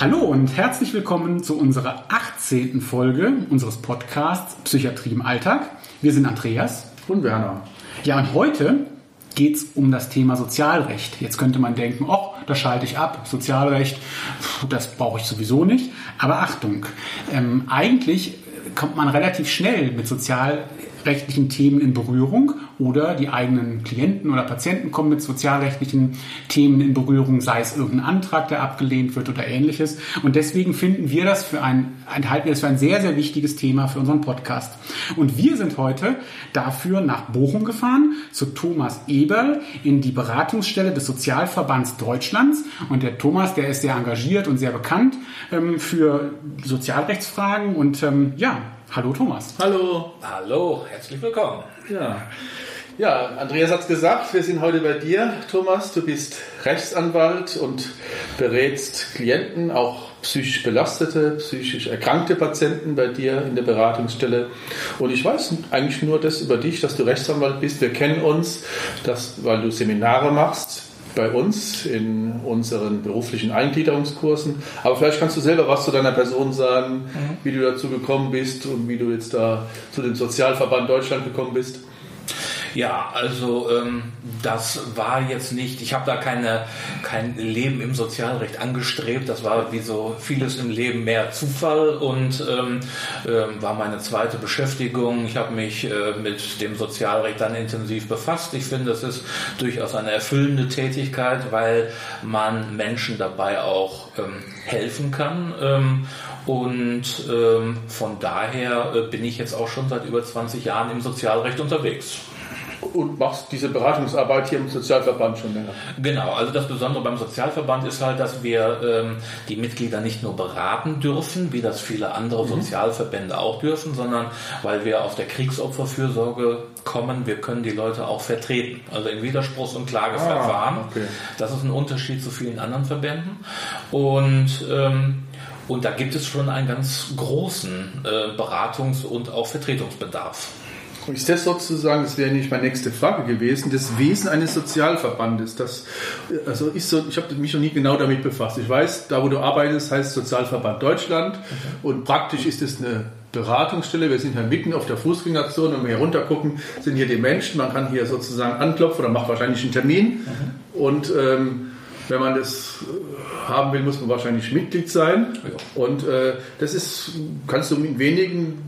Hallo und herzlich willkommen zu unserer 18. Folge unseres Podcasts Psychiatrie im Alltag. Wir sind Andreas und Werner. Ja, und heute geht es um das Thema Sozialrecht. Jetzt könnte man denken, oh, da schalte ich ab, Sozialrecht, das brauche ich sowieso nicht. Aber Achtung, ähm, eigentlich kommt man relativ schnell mit sozialrechtlichen Themen in Berührung oder die eigenen Klienten oder Patienten kommen mit sozialrechtlichen Themen in Berührung, sei es irgendein Antrag, der abgelehnt wird oder ähnliches. Und deswegen finden wir das für ein, halten wir das für ein sehr, sehr wichtiges Thema für unseren Podcast. Und wir sind heute dafür nach Bochum gefahren, zu Thomas Eberl in die Beratungsstelle des Sozialverbands Deutschlands. Und der Thomas, der ist sehr engagiert und sehr bekannt ähm, für Sozialrechtsfragen. Und ähm, ja, hallo Thomas. Hallo. Hallo, herzlich willkommen. Ja. Ja, Andreas hat es gesagt, wir sind heute bei dir, Thomas. Du bist Rechtsanwalt und berätst Klienten, auch psychisch belastete, psychisch erkrankte Patienten bei dir in der Beratungsstelle. Und ich weiß eigentlich nur das über dich, dass du Rechtsanwalt bist. Wir kennen uns, dass, weil du Seminare machst bei uns in unseren beruflichen Eingliederungskursen. Aber vielleicht kannst du selber was zu deiner Person sagen, mhm. wie du dazu gekommen bist und wie du jetzt da zu dem Sozialverband Deutschland gekommen bist. Ja, also ähm, das war jetzt nicht, ich habe da keine, kein Leben im Sozialrecht angestrebt, das war wie so vieles im Leben mehr Zufall und ähm, ähm, war meine zweite Beschäftigung. Ich habe mich äh, mit dem Sozialrecht dann intensiv befasst. Ich finde, das ist durchaus eine erfüllende Tätigkeit, weil man Menschen dabei auch ähm, helfen kann. Ähm, und ähm, von daher äh, bin ich jetzt auch schon seit über 20 Jahren im Sozialrecht unterwegs und machst diese Beratungsarbeit hier im Sozialverband schon länger. Genau, also das Besondere beim Sozialverband ist halt, dass wir ähm, die Mitglieder nicht nur beraten dürfen, wie das viele andere mhm. Sozialverbände auch dürfen, sondern weil wir auf der Kriegsopferfürsorge kommen, wir können die Leute auch vertreten. Also in Widerspruchs- und Klageverfahren. Ah, okay. Das ist ein Unterschied zu vielen anderen Verbänden. Und ähm, und da gibt es schon einen ganz großen äh, Beratungs- und auch Vertretungsbedarf. Ist das sozusagen, das wäre nicht meine nächste Frage gewesen, das Wesen eines Sozialverbandes? Das, also ist so, ich habe mich noch nie genau damit befasst. Ich weiß, da wo du arbeitest, heißt Sozialverband Deutschland okay. und praktisch ist es eine Beratungsstelle. Wir sind hier mitten auf der Fußgängerzone. Wenn wir hier runter gucken, sind hier die Menschen. Man kann hier sozusagen anklopfen oder macht wahrscheinlich einen Termin. Mhm. Und ähm, wenn man das haben will, muss man wahrscheinlich Mitglied sein. Ja. Und äh, das ist, kannst du in wenigen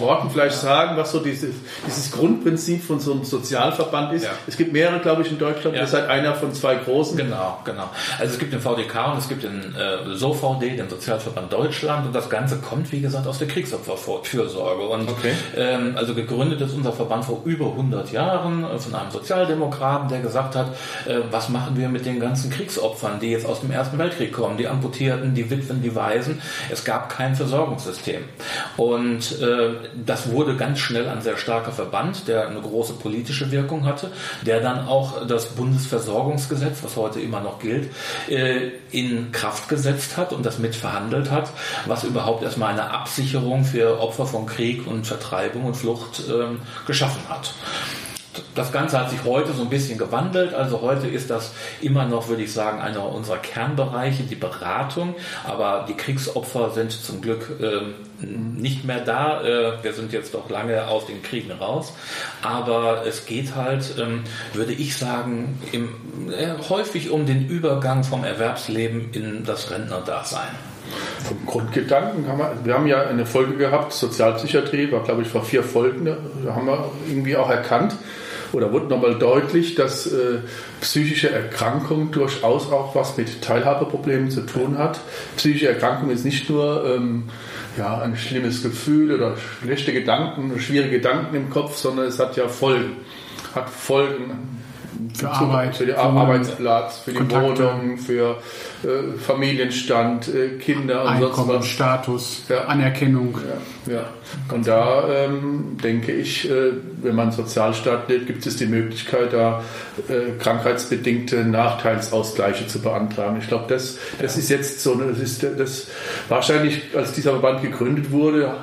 Worten vielleicht sagen, was so dieses, dieses Grundprinzip von so einem Sozialverband ist. Ja. Es gibt mehrere, glaube ich, in Deutschland. Ja. Ihr seid einer von zwei großen. Genau, genau. Also es gibt den VDK und es gibt den äh, SOVD, den Sozialverband Deutschland. Und das Ganze kommt, wie gesagt, aus der Kriegsopferfürsorge. Und okay. ähm, also gegründet ist unser Verband vor über 100 Jahren äh, von einem Sozialdemokraten, der gesagt hat, äh, was machen wir mit den ganzen Kriegsopfern, die jetzt aus dem Ersten Weltkrieg kommen, die Amputierten, die Witwen, die Waisen. Es gab kein Versorgungssystem. Und äh, das wurde ganz schnell ein sehr starker Verband, der eine große politische Wirkung hatte, der dann auch das Bundesversorgungsgesetz, was heute immer noch gilt, äh, in Kraft gesetzt hat und das mitverhandelt hat, was überhaupt erstmal eine Absicherung für Opfer von Krieg und Vertreibung und Flucht ähm, geschaffen hat das Ganze hat sich heute so ein bisschen gewandelt. Also heute ist das immer noch, würde ich sagen, einer unserer Kernbereiche, die Beratung. Aber die Kriegsopfer sind zum Glück äh, nicht mehr da. Äh, wir sind jetzt doch lange aus den Kriegen raus. Aber es geht halt, ähm, würde ich sagen, im, äh, häufig um den Übergang vom Erwerbsleben in das Rentnerdasein. Vom Grundgedanken haben wir, wir haben ja eine Folge gehabt, Sozialpsychiatrie, war glaube ich vor vier Folgen, da haben wir irgendwie auch erkannt, oder wurde nochmal deutlich, dass äh, psychische Erkrankung durchaus auch was mit Teilhabeproblemen zu tun hat. Psychische Erkrankung ist nicht nur ähm, ja, ein schlimmes Gefühl oder schlechte Gedanken, schwierige Gedanken im Kopf, sondern es hat ja Folgen. Hat Folgen für Arbeit, für den Arbeitsplatz, für die Kontakte. Wohnung, für äh, Familienstand, äh, Kinder und Einkommen, sonst was. Status, ja. Anerkennung. Ja, ja. Und da ähm, denke ich, äh, wenn man Sozialstaat lebt, gibt es die Möglichkeit, da äh, krankheitsbedingte Nachteilsausgleiche zu beantragen. Ich glaube, das, das ist jetzt so, das ist das wahrscheinlich, als dieser Verband gegründet wurde,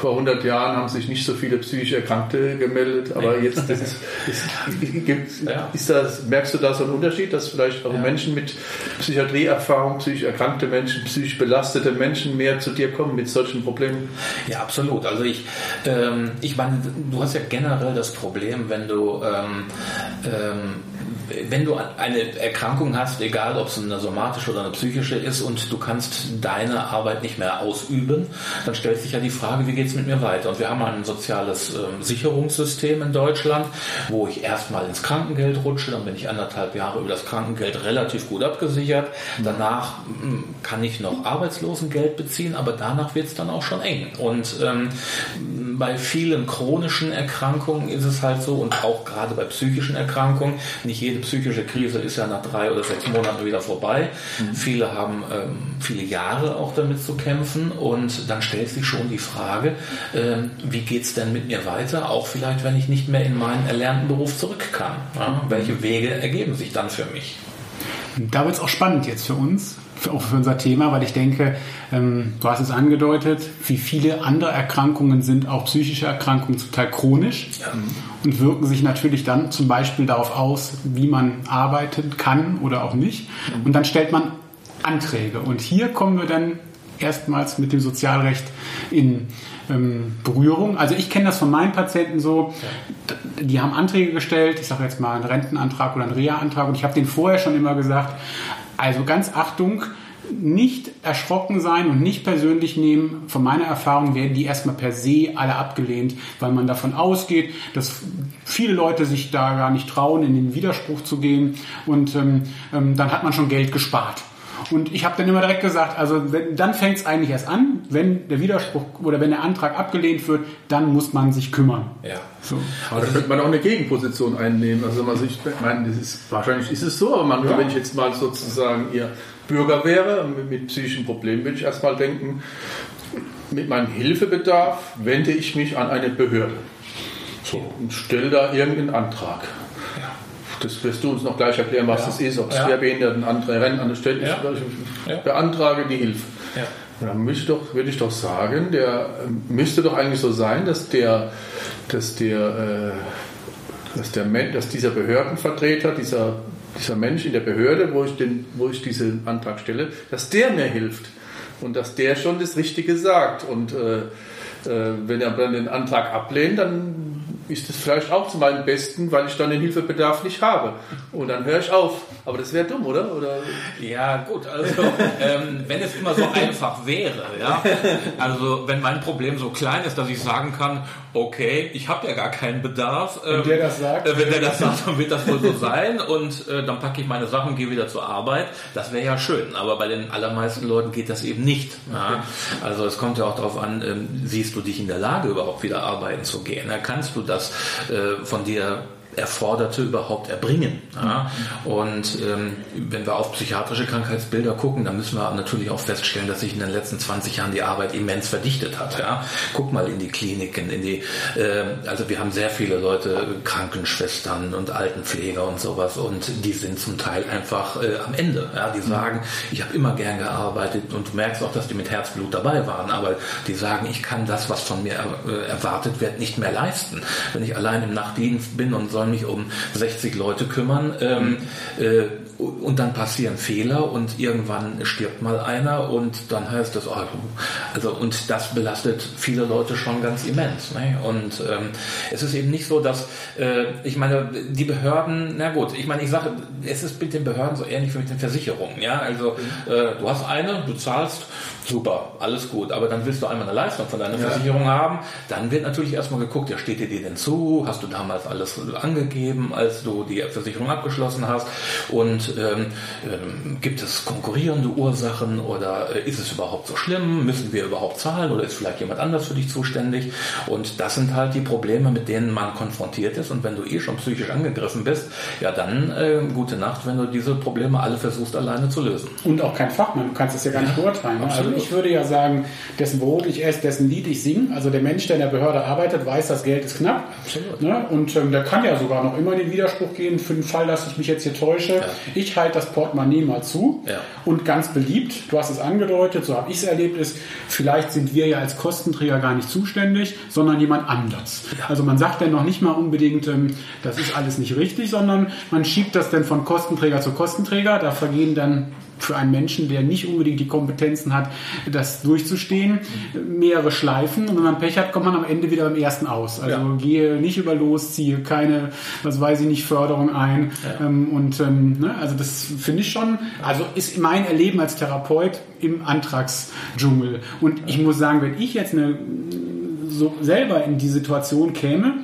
vor 100 Jahren haben sich nicht so viele psychisch Erkrankte gemeldet, aber nee. jetzt ist, ist, gibt, ja. ist das, merkst du da so einen Unterschied, dass vielleicht auch ja. Menschen mit Psychiatrieerfahrung, psychisch erkrankte Menschen, psychisch belastete Menschen mehr zu dir kommen mit solchen Problemen? Ja, absolut. Also ich, ähm, ich meine, du hast ja generell das Problem, wenn du ähm, ähm, wenn du eine Erkrankung hast, egal ob es eine somatische oder eine psychische ist und du kannst deine Arbeit nicht mehr ausüben, dann stellt sich ja die Frage, wie geht es mit mir weiter? Und wir haben ein soziales äh, Sicherungssystem in Deutschland, wo ich erstmal ins Krankengeld rutsche, dann bin ich anderthalb Jahre über das Krankengeld relativ gut abgesichert. Danach mh, hm, kann ich noch Arbeitslosengeld beziehen, aber danach wird es dann auch schon eng. Und ähm, bei vielen chronischen Erkrankungen ist es halt so und auch gerade bei psychischen Erkrankungen, nicht jede psychische Krise ist ja nach drei oder sechs Monaten wieder vorbei. Mhm. Viele haben ähm, viele Jahre auch damit zu kämpfen und dann stellt sich schon die Frage, ähm, wie es denn mit mir weiter, auch vielleicht, wenn ich nicht mehr in meinen erlernten Beruf zurück kann. Ja? Welche Wege ergeben sich dann für mich? Da wird es auch spannend jetzt für uns, auch für unser Thema, weil ich denke, ähm, du hast es angedeutet, wie viele andere Erkrankungen sind auch psychische Erkrankungen zum Teil chronisch ja. und wirken sich natürlich dann zum Beispiel darauf aus, wie man arbeiten kann oder auch nicht. Mhm. Und dann stellt man Anträge. Und hier kommen wir dann erstmals mit dem Sozialrecht in ähm, Berührung. Also ich kenne das von meinen Patienten so, die haben Anträge gestellt, ich sage jetzt mal einen Rentenantrag oder einen Reha-Antrag und ich habe denen vorher schon immer gesagt, also ganz Achtung, nicht erschrocken sein und nicht persönlich nehmen. Von meiner Erfahrung werden die erstmal per se alle abgelehnt, weil man davon ausgeht, dass viele Leute sich da gar nicht trauen, in den Widerspruch zu gehen und ähm, ähm, dann hat man schon Geld gespart. Und ich habe dann immer direkt gesagt, also wenn, dann fängt es eigentlich erst an, wenn der Widerspruch oder wenn der Antrag abgelehnt wird, dann muss man sich kümmern. Ja. So. Aber da könnte man auch eine Gegenposition einnehmen. Also man sich, ich meine, das ist, wahrscheinlich ist es so, aber man, ja. wenn ich jetzt mal sozusagen ihr Bürger wäre mit, mit psychischen Problemen, würde ich erstmal denken, mit meinem Hilfebedarf wende ich mich an eine Behörde so, und stelle da irgendeinen Antrag. Das wirst du uns noch gleich erklären, was ja. das ist, ob es ja. Schwerbehindertenanträge, Rennanstellen ja. Ich ja. beantrage die Hilfe. Ja. Dann müsste doch, würde ich doch sagen, der ähm, müsste doch eigentlich so sein, dass der, dass der, äh, dass der dass dieser Behördenvertreter, dieser, dieser Mensch in der Behörde, wo ich, den, wo ich diesen Antrag stelle, dass der mir hilft und dass der schon das Richtige sagt. Und äh, äh, wenn er dann den Antrag ablehnt, dann ist es vielleicht auch zu meinem Besten, weil ich dann den Hilfebedarf nicht habe. Und dann höre ich auf. Aber das wäre dumm, oder? oder? Ja, gut. Also, ähm, wenn es immer so einfach wäre, ja. Also, wenn mein Problem so klein ist, dass ich sagen kann, okay, ich habe ja gar keinen Bedarf. Ähm, wenn der das sagt. Äh, wenn der das sagt, dann wird das wohl so sein. Und äh, dann packe ich meine Sachen und gehe wieder zur Arbeit. Das wäre ja schön. Aber bei den allermeisten Leuten geht das eben nicht. Ja? Also, es kommt ja auch darauf an, ähm, siehst du dich in der Lage, überhaupt wieder arbeiten zu gehen? Ja, kannst du das äh, von dir Erforderte überhaupt erbringen. Ja? Und ähm, wenn wir auf psychiatrische Krankheitsbilder gucken, dann müssen wir natürlich auch feststellen, dass sich in den letzten 20 Jahren die Arbeit immens verdichtet hat. Ja? Guck mal in die Kliniken, in die, äh, also wir haben sehr viele Leute, Krankenschwestern und Altenpfleger und sowas, und die sind zum Teil einfach äh, am Ende. Ja? Die sagen, ich habe immer gern gearbeitet und du merkst auch, dass die mit Herzblut dabei waren, aber die sagen, ich kann das, was von mir äh, erwartet wird, nicht mehr leisten. Wenn ich allein im Nachtdienst bin und soll mich um 60 Leute kümmern. Ähm, äh, und dann passieren Fehler und irgendwann stirbt mal einer und dann heißt es, oh, also und das belastet viele Leute schon ganz immens. Ne? Und ähm, es ist eben nicht so, dass äh, ich meine, die Behörden, na gut, ich meine, ich sage, es ist mit den Behörden so ähnlich wie mit den Versicherungen. Ja, also äh, du hast eine, du zahlst super, alles gut, aber dann willst du einmal eine Leistung von deiner ja. Versicherung haben, dann wird natürlich erstmal geguckt, ja, steht dir die denn zu? Hast du damals alles angegeben, als du die Versicherung abgeschlossen hast? Und ähm, ähm, gibt es konkurrierende Ursachen oder äh, ist es überhaupt so schlimm? Müssen wir überhaupt zahlen oder ist vielleicht jemand anders für dich zuständig? Und das sind halt die Probleme, mit denen man konfrontiert ist. Und wenn du eh schon psychisch angegriffen bist, ja dann äh, gute Nacht, wenn du diese Probleme alle versuchst alleine zu lösen. Und auch kein Fachmann, du kannst das ja gar nicht beurteilen. Ne? Also ich würde ja sagen, dessen Brot ich esse, dessen Lied ich singe. Also der Mensch, der in der Behörde arbeitet, weiß, das Geld ist knapp. Absolut. Ne? Und ähm, der kann ja sogar noch immer in den Widerspruch gehen, für den Fall, dass ich mich jetzt hier täusche. Ja. Ich halte das Portemonnaie mal zu ja. und ganz beliebt, du hast es angedeutet, so habe ich es erlebt, ist, vielleicht sind wir ja als Kostenträger gar nicht zuständig, sondern jemand anders. Also man sagt dann noch nicht mal unbedingt, ähm, das ist alles nicht richtig, sondern man schiebt das dann von Kostenträger zu Kostenträger. Da vergehen dann für einen Menschen, der nicht unbedingt die Kompetenzen hat, das durchzustehen, mehrere Schleifen und wenn man Pech hat, kommt man am Ende wieder beim ersten aus. Also ja. gehe nicht über los, ziehe keine, was weiß ich nicht, Förderung ein ja. ähm, und ähm, ne, also das finde ich schon, also ist mein Erleben als Therapeut im Antragsdschungel und ich muss sagen, wenn ich jetzt eine so selber in die Situation käme,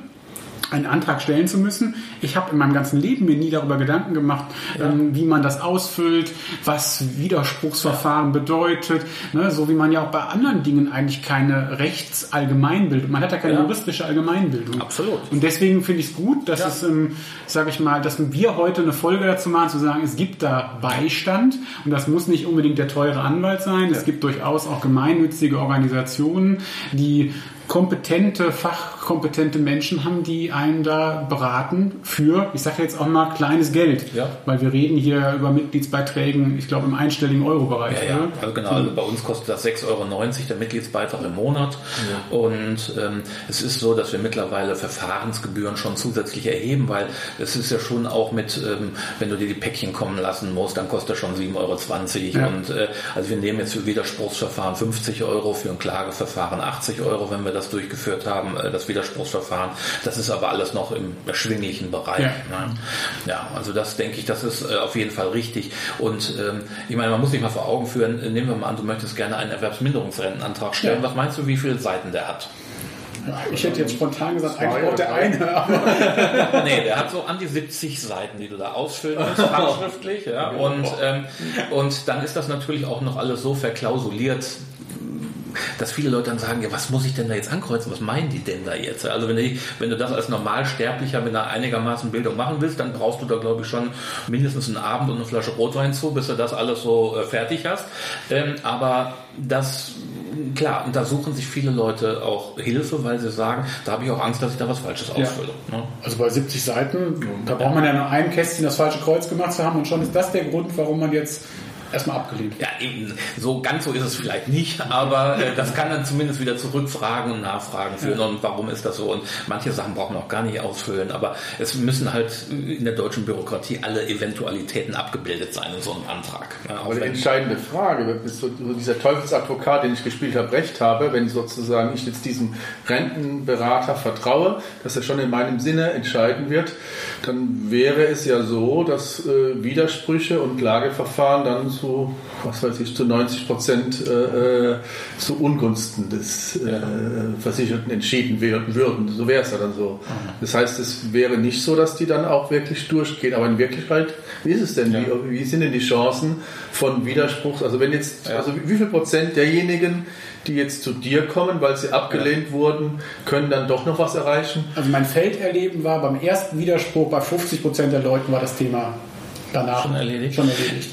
einen Antrag stellen zu müssen. Ich habe in meinem ganzen Leben mir nie darüber Gedanken gemacht, ja. ähm, wie man das ausfüllt, was Widerspruchsverfahren bedeutet, ne? so wie man ja auch bei anderen Dingen eigentlich keine Rechtsallgemeinbildung, man hat ja keine ja. juristische Allgemeinbildung. Absolut. Und deswegen finde ich es gut, dass ja. es, ähm, sage ich mal, dass wir heute eine Folge dazu machen, zu sagen, es gibt da Beistand und das muss nicht unbedingt der teure Anwalt sein. Es gibt durchaus auch gemeinnützige Organisationen, die kompetente, fachkompetente Menschen haben, die einen da beraten für, ich sage jetzt auch mal, kleines Geld. Ja. Weil wir reden hier über Mitgliedsbeiträgen, ich glaube, im einstelligen Euro-Bereich. Ja, ja. Also genau, also bei uns kostet das 6,90 Euro der Mitgliedsbeitrag im Monat. Ja. Und ähm, es ist so, dass wir mittlerweile Verfahrensgebühren schon zusätzlich erheben, weil es ist ja schon auch mit, ähm, wenn du dir die Päckchen kommen lassen musst, dann kostet das schon 7,20 Euro. Ja. Und äh, also wir nehmen jetzt für Widerspruchsverfahren 50 Euro, für ein Klageverfahren 80 Euro, wenn wir das durchgeführt haben, äh, das Widerspruchsverfahren. Das ist aber alles noch im erschwinglichen Bereich. Ja, ne? ja also das denke ich, das ist äh, auf jeden Fall richtig. Und ähm, ich meine, man muss sich mal vor Augen führen, äh, nehmen wir mal an, du möchtest gerne einen Erwerbsminderungsrentenantrag stellen. Ja. Was meinst du, wie viele Seiten der hat? Ich hätte jetzt spontan gesagt, eigentlich braucht der eine. Aber nee, der hat so an die 70 Seiten, die du da ausfüllen musst, handschriftlich. Ja. Und, ähm, und dann ist das natürlich auch noch alles so verklausuliert, dass viele Leute dann sagen, ja, was muss ich denn da jetzt ankreuzen? Was meinen die denn da jetzt? Also wenn, ich, wenn du das als Normalsterblicher mit einer einigermaßen Bildung machen willst, dann brauchst du da, glaube ich, schon mindestens einen Abend und eine Flasche Rotwein zu, bis du das alles so äh, fertig hast. Ähm, aber das, klar, und da suchen sich viele Leute auch Hilfe, weil sie sagen, da habe ich auch Angst, dass ich da was Falsches ausfülle. Ja. Ne? Also bei 70 Seiten, da braucht man ja nur ein Kästchen das falsche Kreuz gemacht zu haben und schon ist das der Grund, warum man jetzt erstmal abgelehnt. Ja, eben, so ganz so ist es vielleicht nicht, aber äh, das kann dann zumindest wieder zurückfragen und nachfragen führen ja. und warum ist das so und manche Sachen brauchen wir auch gar nicht ausfüllen, aber es müssen halt in der deutschen Bürokratie alle Eventualitäten abgebildet sein in so einem Antrag. Ja, aber die entscheidende Frage, ist so, dieser Teufelsadvokat, den ich gespielt habe, recht habe, wenn sozusagen ich jetzt diesem Rentenberater vertraue, dass er schon in meinem Sinne entscheiden wird, dann wäre es ja so, dass äh, Widersprüche und Klageverfahren dann zu, was weiß ich, zu 90 Prozent äh, äh, zu Ungunsten des äh, Versicherten entschieden werden würden. So wäre es ja dann so. Das heißt, es wäre nicht so, dass die dann auch wirklich durchgehen. Aber in Wirklichkeit, wie ist es denn? Ja. Wie, wie, sind denn die Chancen von Widerspruch? Also wenn jetzt, also wie viel Prozent derjenigen, die jetzt zu dir kommen, weil sie abgelehnt ja. wurden, können dann doch noch was erreichen? Also mein Felderleben war beim ersten Widerspruch bei 50 Prozent der Leuten war das Thema danach schon erledigt. Schon erledigt.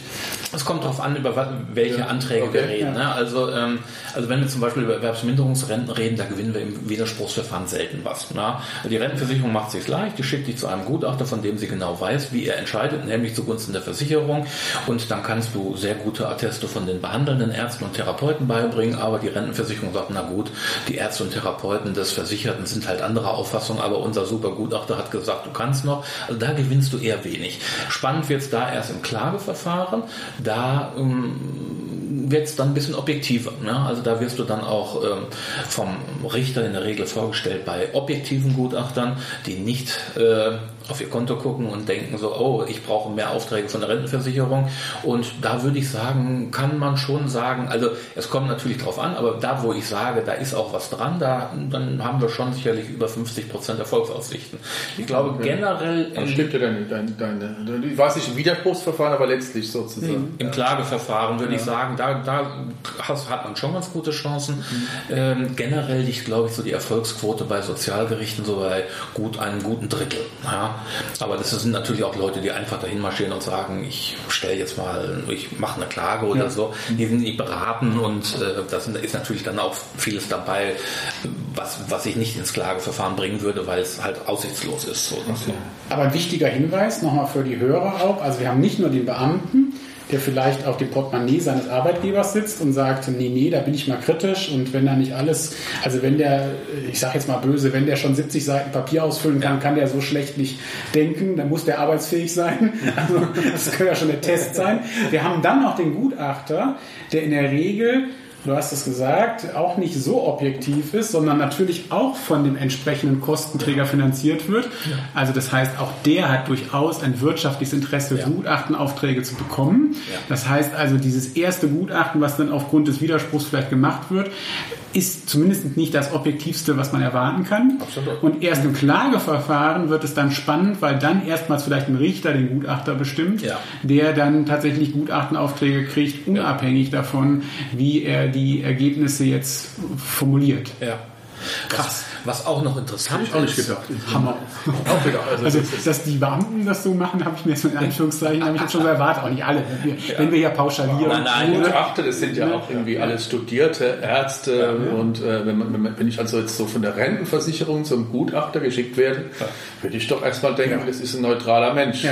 Es kommt darauf an, über welche ja. Anträge okay. wir reden. Ja. Ne? Also, ähm, also wenn wir zum Beispiel über Erwerbsminderungsrenten reden, da gewinnen wir im Widerspruchsverfahren selten was. Ne? Die Rentenversicherung macht sich leicht, die schickt dich zu einem Gutachter, von dem sie genau weiß, wie er entscheidet, nämlich zugunsten der Versicherung. Und dann kannst du sehr gute Atteste von den behandelnden Ärzten und Therapeuten beibringen, aber die Rentenversicherung sagt, na gut, die Ärzte und Therapeuten des Versicherten sind halt anderer Auffassung, aber unser super Gutachter hat gesagt, du kannst noch. Also da gewinnst du eher wenig. Spannend wird es da erst im Klageverfahren da ähm, wird es dann ein bisschen objektiver. Ne? Also da wirst du dann auch ähm, vom Richter in der Regel vorgestellt bei objektiven Gutachtern, die nicht äh, auf ihr Konto gucken und denken so, oh, ich brauche mehr Aufträge von der Rentenversicherung. Und da würde ich sagen, kann man schon sagen, also es kommt natürlich drauf an, aber da, wo ich sage, da ist auch was dran, da, dann haben wir schon sicherlich über 50 Prozent Erfolgsaussichten. Ich glaube generell... Dann stimmt ja deine, deine, deine, ich weiß nicht im Widerspruchsverfahren, aber letztlich sozusagen. Im Klageverfahren würde ja. ich sagen, da, da hat man schon ganz gute Chancen. Mhm. Ähm, generell liegt, glaube ich, so die Erfolgsquote bei Sozialgerichten so bei gut einem guten Drittel. Ja? Ja, aber das sind natürlich auch Leute, die einfach dahin marschieren und sagen, ich stelle jetzt mal, ich mache eine Klage oder ja. so. Die sind nicht beraten und äh, das ist natürlich dann auch vieles dabei, was, was ich nicht ins Klageverfahren bringen würde, weil es halt aussichtslos ist. So okay. Aber ein wichtiger Hinweis nochmal für die Hörer auch, also wir haben nicht nur den Beamten, der vielleicht auf dem Portemonnaie seines Arbeitgebers sitzt und sagt, nee, nee, da bin ich mal kritisch und wenn er nicht alles, also wenn der, ich sage jetzt mal böse, wenn der schon 70 Seiten Papier ausfüllen kann, kann der so schlecht nicht denken, dann muss der arbeitsfähig sein. Also das könnte ja schon der Test sein. Wir haben dann noch den Gutachter, der in der Regel du hast es gesagt, auch nicht so objektiv ist, sondern natürlich auch von dem entsprechenden Kostenträger finanziert wird. Also das heißt, auch der hat durchaus ein wirtschaftliches Interesse, ja. Gutachtenaufträge zu bekommen. Ja. Das heißt also, dieses erste Gutachten, was dann aufgrund des Widerspruchs vielleicht gemacht wird, ist zumindest nicht das Objektivste, was man erwarten kann. Absolut. Und erst im Klageverfahren wird es dann spannend, weil dann erstmals vielleicht ein Richter den Gutachter bestimmt, ja. der dann tatsächlich Gutachtenaufträge kriegt, unabhängig ja. davon, wie er die Ergebnisse jetzt formuliert. Ja. Krass. Was auch noch interessant ich auch nicht gedacht. Hammer. Auch gedacht. Also, also das dass die Beamten das so machen, habe ich mir so in Anführungszeichen habe ich jetzt schon so erwartet. Auch nicht alle. Wenn wir, ja. wenn wir ja pauschalieren. Nein, nein, Gutachter, das sind ja auch irgendwie alles studierte Ärzte. Ja, ja. Und äh, wenn, man, wenn ich also jetzt so von der Rentenversicherung zum Gutachter geschickt werde, würde ich doch erstmal denken, das ist ein neutraler Mensch.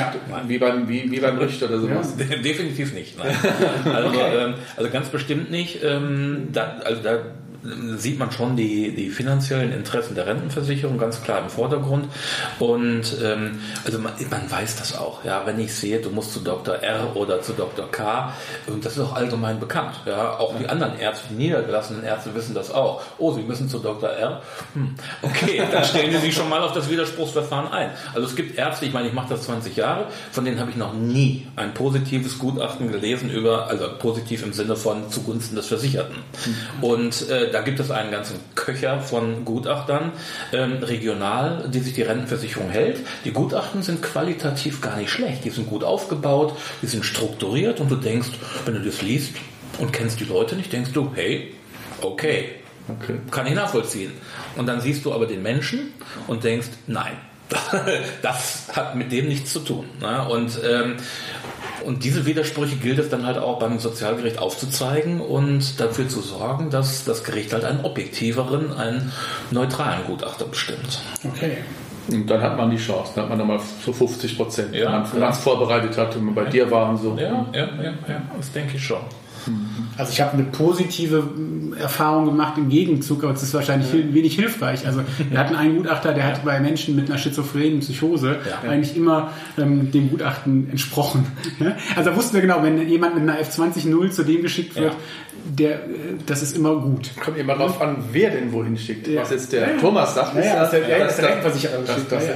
Wie, beim, wie, wie beim Richter oder sowas. Definitiv nicht. Also, okay. ähm, also ganz bestimmt nicht. Ähm, da, also da sieht man schon die, die finanziellen Interessen der Rentenversicherung ganz klar im Vordergrund. Und ähm, also man, man weiß das auch. Ja, wenn ich sehe, du musst zu Dr. R oder zu Dr. K, und das ist auch allgemein bekannt. Ja, auch die anderen Ärzte, die niedergelassenen Ärzte wissen das auch. Oh, sie müssen zu Dr. R. Hm, okay, dann stellen sie sich schon mal auf das Widerspruchsverfahren ein. Also es gibt Ärzte, ich meine, ich mache das 20 Jahre, von denen habe ich noch nie ein positives Gutachten gelesen über, also positiv im Sinne von zugunsten des Versicherten. Mhm. Und äh, da gibt es einen ganzen Köcher von Gutachtern ähm, regional, die sich die Rentenversicherung hält. Die Gutachten sind qualitativ gar nicht schlecht. Die sind gut aufgebaut, die sind strukturiert und du denkst, wenn du das liest und kennst die Leute nicht, denkst du, hey, okay, okay. kann ich nachvollziehen. Und dann siehst du aber den Menschen und denkst, nein, das hat mit dem nichts zu tun. Ne? Und, ähm, und diese Widersprüche gilt es dann halt auch beim Sozialgericht aufzuzeigen und dafür zu sorgen, dass das Gericht halt einen objektiveren, einen neutralen Gutachter bestimmt. Okay. Und dann hat man die Chance, dann hat man nochmal so 50 Prozent, ja, wenn man es vorbereitet hat und bei ja. dir waren so. Ja, ja, ja, ja, das denke ich schon. Also ich habe eine positive Erfahrung gemacht im Gegenzug, aber es ist wahrscheinlich ja. wenig hilfreich. Also wir hatten einen Gutachter, der hat bei Menschen mit einer schizophrenen Psychose ja. eigentlich immer ähm, dem Gutachten entsprochen. Also da wussten wir genau, wenn jemand mit einer F20-0 zu dem geschickt wird, der, das ist immer gut. Kommt immer darauf an, wer denn wohin schickt. Was jetzt der Thomas sagt, ist, dass,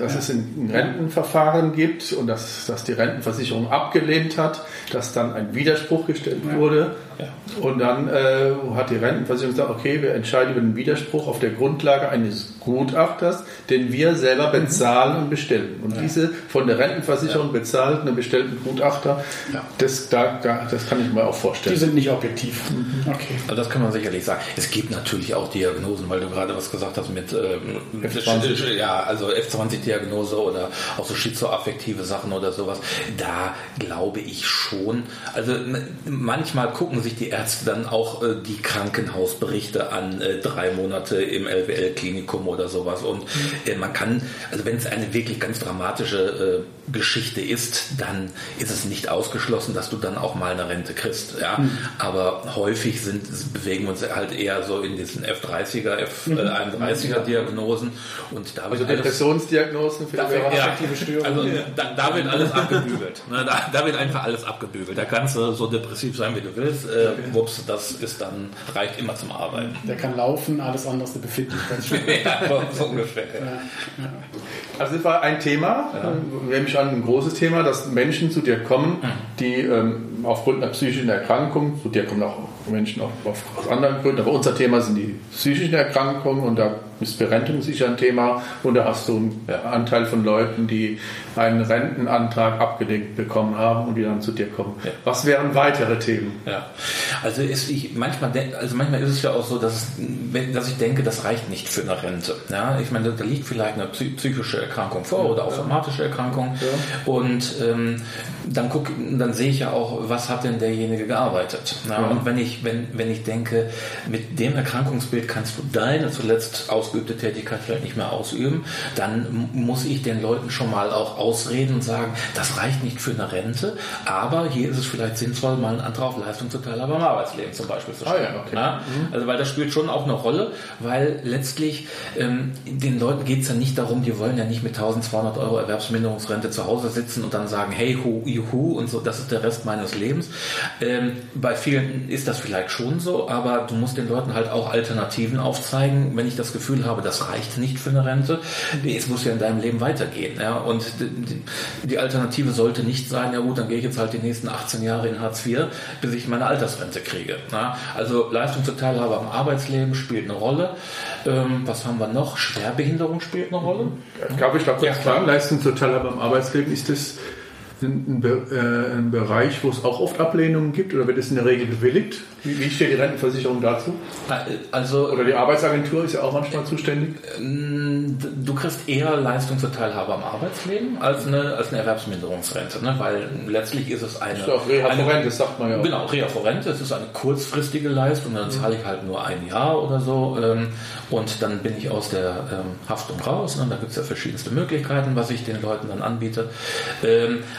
dass es ein Rentenverfahren gibt und dass, dass die Rentenversicherung abgelehnt hat, dass dann ein Widerspruch gestellt wurde ja. Und dann äh, hat die Rentenversicherung gesagt, okay, wir entscheiden über den Widerspruch auf der Grundlage eines Gutachters, den wir selber bezahlen und bestellen. Und ja. diese von der Rentenversicherung ja. bezahlten und bestellten Gutachter, das, da, das kann ich mir auch vorstellen. Die sind nicht objektiv. Mhm. Okay. Also das kann man sicherlich sagen. Es gibt natürlich auch Diagnosen, weil du gerade was gesagt hast mit ähm, F20. ja, also F20-Diagnose oder auch so schizoaffektive Sachen oder sowas. Da glaube ich schon. Also manchmal gucken sich die Ärzte dann auch äh, die Krankenhausberichte an, äh, drei Monate im LWL-Klinikum oder sowas. Und äh, man kann, also wenn es eine wirklich ganz dramatische äh, Geschichte ist, dann ist es nicht ausgeschlossen, dass du dann auch mal eine Rente kriegst. Ja? Mhm. Aber häufig sind, bewegen wir uns halt eher so in diesen F30er, F31er Diagnosen. Und da also Depressionsdiagnosen für da, ja, Also da, da, wird alles abgebügelt. Ne? Da, da, wird einfach alles abgebügelt. Da kannst du so depressiv sein, wie du willst äh, wups, das ist dann, reicht immer zum Arbeiten. Der kann laufen, alles andere ist eine Befindlichkeit. ja, so ungefähr. Ja. Ja. Also das war ein Thema, ja. nämlich an ein großes Thema, dass Menschen zu dir kommen, die ähm, aufgrund einer psychischen Erkrankung, zu dir kommen auch Menschen auch aus anderen Gründen, aber unser Thema sind die psychischen Erkrankungen und da ist Berentung sicher ein Thema und da hast du einen. Anteil von Leuten, die einen Rentenantrag abgelehnt bekommen haben und die dann zu dir kommen. Ja. Was wären weitere Themen? Ja, also ist ich manchmal, also manchmal ist es ja auch so, dass, dass ich denke, das reicht nicht für eine Rente. Ja, ich meine, da liegt vielleicht eine psychische Erkrankung vor oder auch somatische Erkrankung und ähm, dann guck, dann sehe ich ja auch, was hat denn derjenige gearbeitet. Ja, und wenn ich, wenn, wenn ich denke, mit dem Erkrankungsbild kannst du deine zuletzt ausgeübte Tätigkeit vielleicht nicht mehr ausüben, dann muss ich den Leuten schon mal auch ausreden und sagen, das reicht nicht für eine Rente, aber hier ist es vielleicht sinnvoll, mal einen Antrag auf Leistung zu Teilhabe am Arbeitsleben zum Beispiel zu stellen. Ah, ja, okay. Mhm. Also weil das spielt schon auch eine Rolle, weil letztlich ähm, den Leuten geht es ja nicht darum, die wollen ja nicht mit 1200 Euro Erwerbsminderungsrente zu Hause sitzen und dann sagen, hey, hu, juhu und so, das ist der Rest meines Lebens. Ähm, bei vielen ist das vielleicht schon so, aber du musst den Leuten halt auch Alternativen aufzeigen, wenn ich das Gefühl habe, das reicht nicht für eine Rente. Es muss ja in deinem Leben weitergehen. Ja? Und die Alternative sollte nicht sein, ja gut, dann gehe ich jetzt halt die nächsten 18 Jahre in Hartz IV, bis ich meine Altersrente kriege. Ja? Also Leistung zur Teilhabe am Arbeitsleben spielt eine Rolle. Ähm, was haben wir noch? Schwerbehinderung spielt eine Rolle. Ich da kurz ja, fragen? Leistung zur Teilhabe am Arbeitsleben, ist das ein, äh, ein, Bereich, wo es auch oft Ablehnungen gibt oder wird es in der Regel bewilligt? Wie, wie steht die Rentenversicherung dazu? Also, oder die Arbeitsagentur ist ja auch manchmal zuständig? Ähm, du kriegst eher Leistung zur Teilhabe am Arbeitsleben als eine, als eine Erwerbsminderungsrente, ne? weil letztlich ist es eine. Das ist auch Reha eine, sagt man ja auch. Genau, Reha Forente, es ist eine kurzfristige Leistung, dann zahle ich halt nur ein Jahr oder so ähm, und dann bin ich aus der ähm, Haftung raus. Ne? Da gibt es ja verschiedenste Möglichkeiten, was ich den Leuten dann anbiete.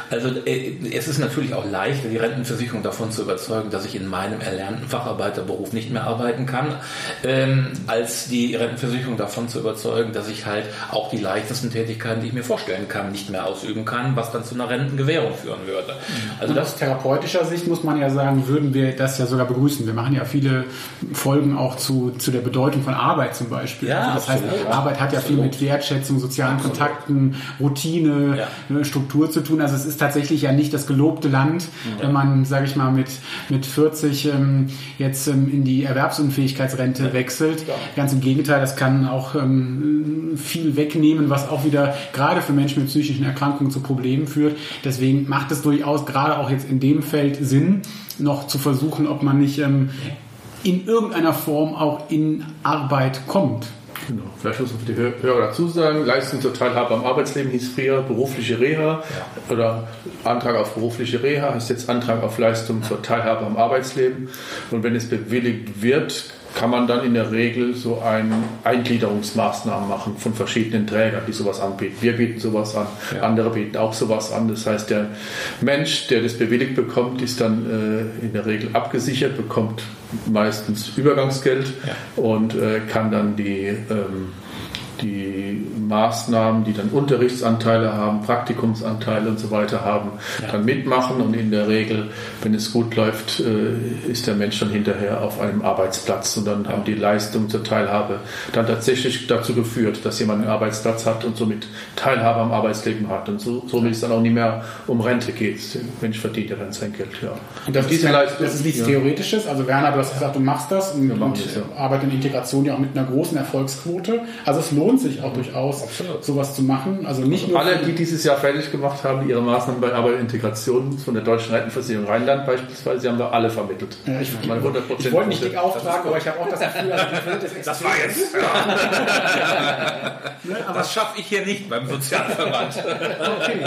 Also äh, es ist natürlich auch leichter, die Rentenversicherung davon zu überzeugen, dass ich in meinem erlernten Facharbeiterberuf nicht mehr arbeiten kann, ähm, als die Rentenversicherung davon zu überzeugen, dass ich halt auch die leichtesten Tätigkeiten, die ich mir vorstellen kann, nicht mehr ausüben kann, was dann zu einer Rentengewährung führen würde. Also Und aus therapeutischer Sicht muss man ja sagen, würden wir das ja sogar begrüßen. Wir machen ja viele Folgen auch zu, zu der Bedeutung von Arbeit zum Beispiel. Ja, also das absolut, heißt, Arbeit hat ja absolut. viel mit Wertschätzung, sozialen absolut. Kontakten, Routine, ja. Ne, Struktur zu tun. Also es ist ist tatsächlich ja nicht das gelobte Land, wenn man, sage ich mal, mit, mit 40 ähm, jetzt ähm, in die Erwerbsunfähigkeitsrente wechselt. Ganz im Gegenteil, das kann auch ähm, viel wegnehmen, was auch wieder gerade für Menschen mit psychischen Erkrankungen zu Problemen führt. Deswegen macht es durchaus gerade auch jetzt in dem Feld Sinn, noch zu versuchen, ob man nicht ähm, in irgendeiner Form auch in Arbeit kommt. Genau. Vielleicht muss man für die Hörer dazu sagen, Leistung zur Teilhabe am Arbeitsleben hieß früher berufliche Reha ja. oder Antrag auf berufliche Reha heißt jetzt Antrag auf Leistung zur Teilhabe am Arbeitsleben. Und wenn es bewilligt wird, kann man dann in der Regel so ein Eingliederungsmaßnahmen machen von verschiedenen Trägern, die sowas anbieten. Wir bieten sowas an, ja. andere bieten auch sowas an. Das heißt, der Mensch, der das bewilligt bekommt, ist dann äh, in der Regel abgesichert, bekommt meistens Übergangsgeld ja. und äh, kann dann die ähm, die Maßnahmen, die dann Unterrichtsanteile haben, Praktikumsanteile und so weiter haben, ja. dann mitmachen und in der Regel, wenn es gut läuft, äh, ist der Mensch dann hinterher auf einem Arbeitsplatz und dann haben die Leistungen zur Teilhabe dann tatsächlich dazu geführt, dass jemand einen Arbeitsplatz hat und somit Teilhabe am Arbeitsleben hat und so, somit es dann auch nicht mehr um Rente geht. Mensch verdient ja dann sein Geld, ja. Und das, ist, Leistung, das ist nichts ja. Theoretisches, also Werner, du hast gesagt, du machst das und, und ja. Arbeit in Integration ja auch mit einer großen Erfolgsquote. Also es lohnt lohnt sich auch durchaus, Absolut. sowas zu machen. Also nicht also nur alle, die dieses Jahr fertig gemacht haben, ihre Maßnahmen bei Arbeit und Integration von der Deutschen Rentenversicherung Rheinland beispielsweise, haben da alle vermittelt. Ja, ich, ich, ich wollte nicht dick auftragen, aber ich habe auch das Gefühl, also das, das war jetzt. ne, das schaffe ich hier nicht beim Sozialverband. okay.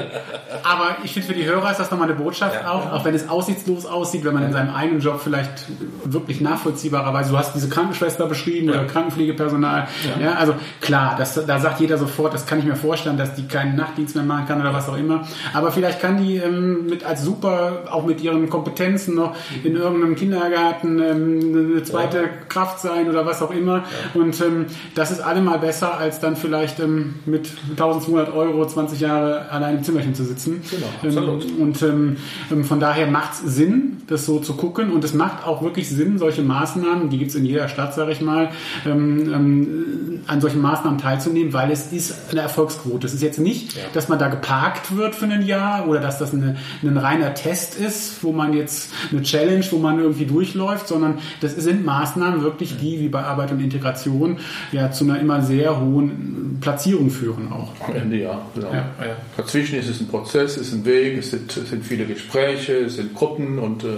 Aber ich finde, für die Hörer ist das nochmal eine Botschaft ja. auch, auch wenn es aussichtslos aussieht, wenn man in seinem eigenen Job vielleicht wirklich nachvollziehbarerweise, du hast diese Krankenschwester beschrieben ja. oder Krankenpflegepersonal. Ja. also klar, das, da sagt jeder sofort, das kann ich mir vorstellen, dass die keinen Nachtdienst mehr machen kann oder was auch immer. Aber vielleicht kann die ähm, mit als super, auch mit ihren Kompetenzen noch in irgendeinem Kindergarten ähm, eine zweite ja. Kraft sein oder was auch immer. Ja. Und ähm, das ist allemal besser, als dann vielleicht ähm, mit 1200 Euro 20 Jahre allein im Zimmerchen zu sitzen. Genau, ähm, und ähm, von daher macht es Sinn, das so zu gucken. Und es macht auch wirklich Sinn, solche Maßnahmen, die gibt es in jeder Stadt, sage ich mal, an solchen Maßnahmen teilzunehmen, weil es ist eine Erfolgsquote. Es ist jetzt nicht, ja. dass man da geparkt wird für ein Jahr oder dass das eine, ein reiner Test ist, wo man jetzt eine Challenge, wo man irgendwie durchläuft, sondern das sind Maßnahmen wirklich, die wie bei Arbeit und Integration ja zu einer immer sehr hohen Platzierung führen auch. Am Ende ja, genau. Ja, ja. Dazwischen ist es ein Prozess, es ist ein Weg, es sind, es sind viele Gespräche, es sind Gruppen und äh,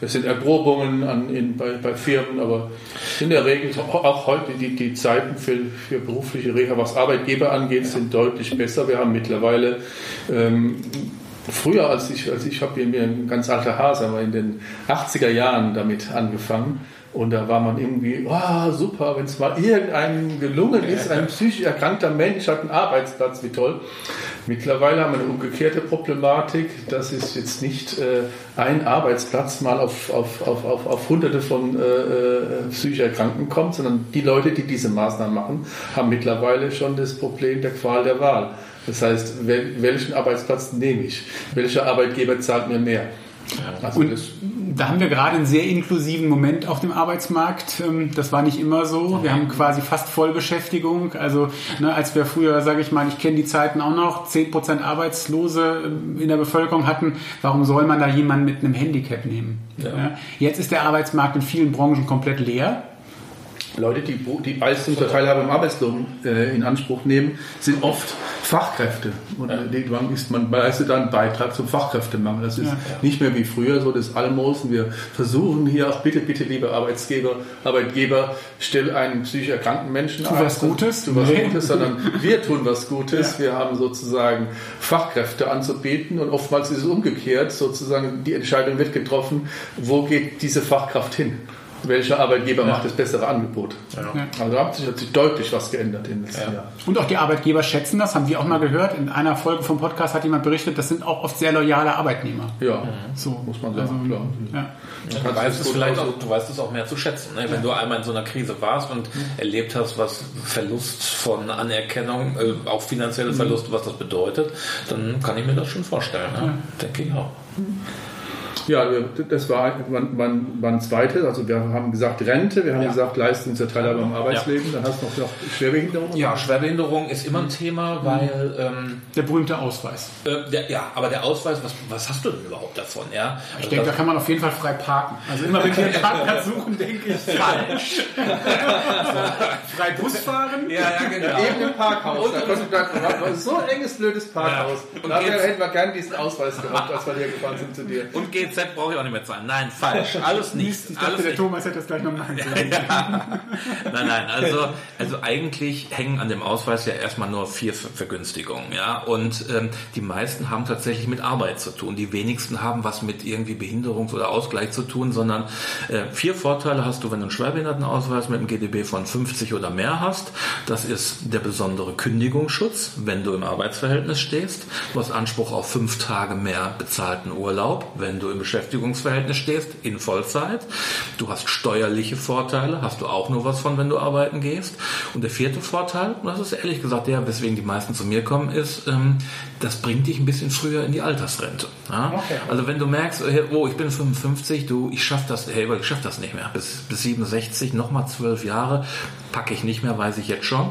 es sind Erprobungen an, in, bei, bei Firmen, aber in der Regel auch heute die, die Zeiten für, für berufliche Reha, was Arbeitgeber angeht, sind deutlich besser. Wir haben mittlerweile ähm, früher, als ich, als ich habe mir ein ganz alter Hase, aber in den 80er Jahren damit angefangen. Und da war man irgendwie, oh, super, wenn es mal irgendeinem gelungen ist, ein psychisch erkrankter Mensch hat einen Arbeitsplatz, wie toll. Mittlerweile haben wir eine umgekehrte Problematik. Das ist jetzt nicht äh, ein Arbeitsplatz mal auf, auf, auf, auf, auf hunderte von äh, äh, psychisch Erkrankten kommt, sondern die Leute, die diese Maßnahmen machen, haben mittlerweile schon das Problem der Qual der Wahl. Das heißt, welchen Arbeitsplatz nehme ich? Welcher Arbeitgeber zahlt mir mehr? Also und da haben wir gerade einen sehr inklusiven Moment auf dem Arbeitsmarkt. Ähm, das war nicht immer so. Wir haben quasi fast Vollbeschäftigung. Also ne, als wir früher, sage ich mal, ich kenne die Zeiten auch noch, 10% Arbeitslose ähm, in der Bevölkerung hatten, warum soll man da jemanden mit einem Handicap nehmen? Ja. Jetzt ist der Arbeitsmarkt in vielen Branchen komplett leer. Leute, die, die Teilhabe im Arbeitslohn äh, in Anspruch nehmen, sind oft Fachkräfte. Und ja. irgendwann ist man leistet dann einen Beitrag zum Fachkräftemangel. Das ist ja. nicht mehr wie früher so das Almosen. Wir versuchen hier auch bitte, bitte, liebe Arbeitsgeber, Arbeitgeber, stell einen psychisch erkrankten Menschen tu was Gutes. Tu was nee. Gutes, sondern wir tun was Gutes. Ja. Wir haben sozusagen Fachkräfte anzubieten und oftmals ist es umgekehrt. Sozusagen die Entscheidung wird getroffen, wo geht diese Fachkraft hin? Welcher Arbeitgeber ja. macht das bessere Angebot. Ja. Also da hat sich, hat sich, deutlich was geändert in den letzten Jahren. Und auch die Arbeitgeber schätzen das, haben Sie auch mal gehört. In einer Folge vom Podcast hat jemand berichtet, das sind auch oft sehr loyale Arbeitnehmer. Ja, so muss man sagen. Also, klar. Du, weißt es vielleicht auch, du weißt es auch mehr zu schätzen. Ne? Wenn du einmal in so einer Krise warst und erlebt hast, was Verlust von Anerkennung, äh, auch finanzielle Verluste, was das bedeutet, dann kann ich mir das schon vorstellen. Ne? Denke ich auch. Ja, das war, wann, wann zweites. Also wir haben gesagt Rente, wir haben ja. gesagt Leistung zur Teilhabe am Arbeitsleben. Ja. Dann hast du noch, noch Schwerbehinderung. Ja, Schwerbehinderung ist immer ein Thema, weil ähm, der berühmte Ausweis. Äh, der, ja, aber der Ausweis, was, was hast du denn überhaupt davon? Ja, ich also denke, da kann man auf jeden Fall frei parken. Also immer wenn wir einen Parkplatz suchen, denke ich falsch. frei Bus fahren? Ja, ja, genau. Eben im Parkhaus. Und, da und, so ein enges, blödes Parkhaus. Ja. Und da hätten wir gerne diesen Ausweis gehabt, als wir hier gefahren sind zu dir. Und GZ brauche ich auch nicht mehr zahlen. Nein, falsch. Alles nicht. Ich dachte, alles der nicht. Thomas hätte das gleich nochmal ja. Nein, nein, also, also eigentlich hängen an dem Ausweis ja erstmal nur vier Vergünstigungen. Ja? Und ähm, die meisten haben tatsächlich mit Arbeit zu tun. Die wenigsten haben was mit irgendwie Behinderungs- oder Ausgleich zu tun, sondern äh, vier Vorteile hast du, wenn du einen Schwerbehindertenausweis mit einem GDB von 50 oder mehr hast. Das ist der besondere Kündigungsschutz, wenn du im Arbeitsverhältnis stehst. Du hast Anspruch auf fünf Tage mehr bezahlten Urlaub, wenn du im Beschäftigungsverhältnis stehst, in Vollzeit. Du hast steuerliche Vorteile, hast du auch nur was von, wenn du arbeiten gehst. Und der vierte Vorteil, und das ist ehrlich gesagt der, weswegen die meisten zu mir kommen, ist, ähm, das bringt dich ein bisschen früher in die Altersrente. Ja? Okay. Also wenn du merkst, oh, ich bin 55, du, ich schaff das, hey, ich schaff das nicht mehr. Bis, bis 67, nochmal zwölf Jahre, packe ich nicht mehr, weiß ich jetzt schon.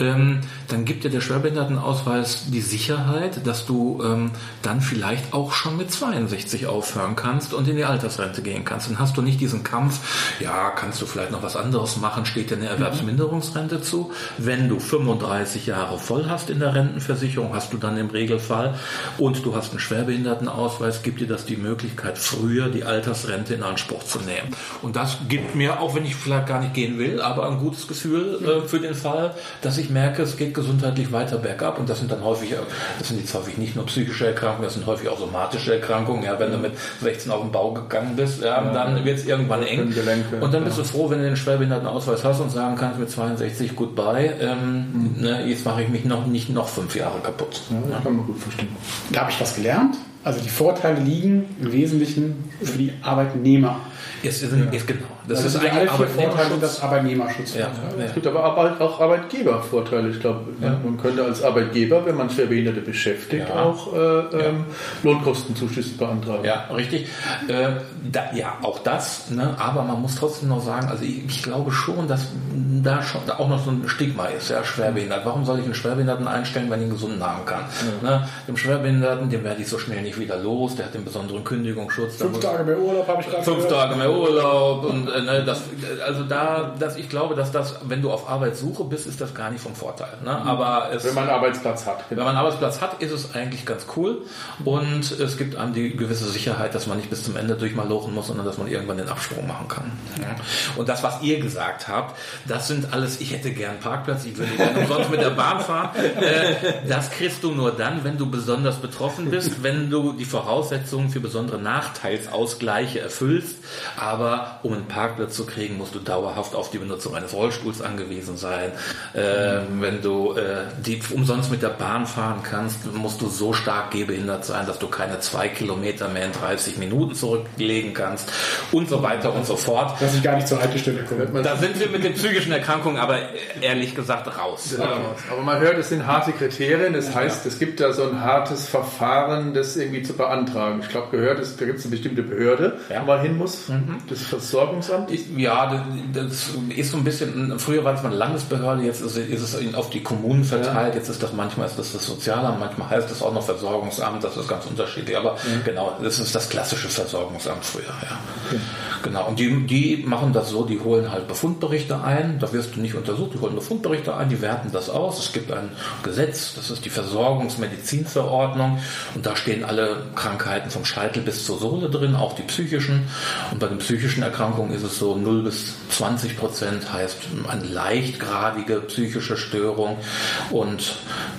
Ähm, dann gibt dir der Schwerbehindertenausweis die Sicherheit, dass du ähm, dann vielleicht auch schon mit 62 aufhören kannst und in die Altersrente gehen kannst. Dann hast du nicht diesen Kampf, ja, kannst du vielleicht noch was anderes machen, steht dir eine Erwerbsminderungsrente zu. Wenn du 35 Jahre voll hast in der Rentenversicherung, hast du dann im Regelfall und du hast einen Schwerbehindertenausweis, gibt dir das die Möglichkeit, früher die Altersrente in Anspruch zu nehmen. Und das gibt mir, auch wenn ich vielleicht gar nicht gehen will, aber ein gutes Gefühl Gefühl äh, für den Fall, dass ich merke, es geht gesundheitlich weiter bergab und das sind dann häufig, das sind jetzt häufig nicht nur psychische Erkrankungen, das sind häufig auch somatische Erkrankungen. Ja, wenn du mit 16 auf den Bau gegangen bist, ja, ja dann wird es irgendwann eng. Gelenke, und dann bist ja. du froh, wenn du den Schwerbehindertenausweis hast und sagen kannst mit 62 goodbye, ähm, mhm. ne, jetzt mache ich mich noch nicht noch fünf Jahre kaputt. Ja, kann man gut verstehen. Da habe ich was gelernt. Also die Vorteile liegen im Wesentlichen für die Arbeitnehmer. Ist, ja. ist genau. Das also ist eigentlich alle vier Vorteile das Arbeitnehmerschutz. Ja. Ja. Es gibt aber auch Arbeitgebervorteile. Ich glaube, man könnte als Arbeitgeber, wenn man Schwerbehinderte beschäftigt, auch äh, ähm, Lohnkostenzuschüsse beantragen. Ja, richtig. Äh, da, ja, auch das. Ne? Aber man muss trotzdem noch sagen, also ich, ich, glaube schon, dass da schon da auch noch so ein Stigma ist, ja, schwerbehindert. Warum soll ich einen Schwerbehinderten einstellen, wenn ich einen gesunden haben kann? Ne? Dem Schwerbehinderten, den werde ich so schnell nicht wieder los. Der hat den besonderen Kündigungsschutz. Fünf Tage mehr Urlaub habe ich gerade Fünf gehört. Tage mehr Urlaub und ne, das, also da, dass ich glaube, dass das, wenn du auf Arbeitssuche bist, ist das gar nicht vom Vorteil. Ne? Mhm. Aber es, wenn man einen Arbeitsplatz hat. Genau. Wenn man einen Arbeitsplatz hat, ist es eigentlich ganz cool und es gibt einem die gewisse Sicherheit, dass man nicht bis zum Ende durchmalochen muss, sondern dass man irgendwann den Absprung machen kann. Ja. Und das, was ihr gesagt habt, das sind alles, ich hätte gern Parkplatz, ich würde gerne umsonst mit der Bahn fahren. Äh, das kriegst du nur dann, wenn du besonders betroffen bist, wenn du die Voraussetzungen für besondere Nachteilsausgleiche erfüllst. Aber um einen Parkplatz zu kriegen, musst du dauerhaft auf die Benutzung eines Rollstuhls angewiesen sein. Äh, wenn du äh, die umsonst mit der Bahn fahren kannst, musst du so stark gehbehindert sein, dass du keine zwei Kilometer mehr in 30 Minuten zurücklegen kannst und so weiter und so fort. Dass ich gar nicht zur Haltestelle komme. Da sind wir mit den psychischen Erkrankungen aber ehrlich gesagt raus. Genau. Aber man hört, es sind harte Kriterien. Das heißt, es gibt da so ein hartes Verfahren, das irgendwie zu beantragen. Ich glaube, gehört ist, da gibt es eine bestimmte Behörde, ja. wo man hin muss. Mhm. Das Versorgungsamt. Ja, das ist so ein bisschen, früher war es mal eine Landesbehörde, jetzt ist es auf die Kommunen verteilt, ja. jetzt ist das manchmal ist das das Sozialamt, manchmal heißt es auch noch Versorgungsamt, das ist ganz unterschiedlich. Aber mhm. genau, das ist das klassische Versorgungsamt früher, ja. Okay. Genau. Und die, die machen das so, die holen halt Befundberichte ein, da wirst du nicht untersucht, die holen Befundberichte ein, die werten das aus. Es gibt ein Gesetz, das ist die Versorgungsmedizinverordnung und da stehen alle Krankheiten vom Scheitel bis zur Sohle drin, auch die psychischen. Und bei den psychischen Erkrankungen ist es so 0 bis 20 Prozent heißt eine leichtgradige psychische Störung und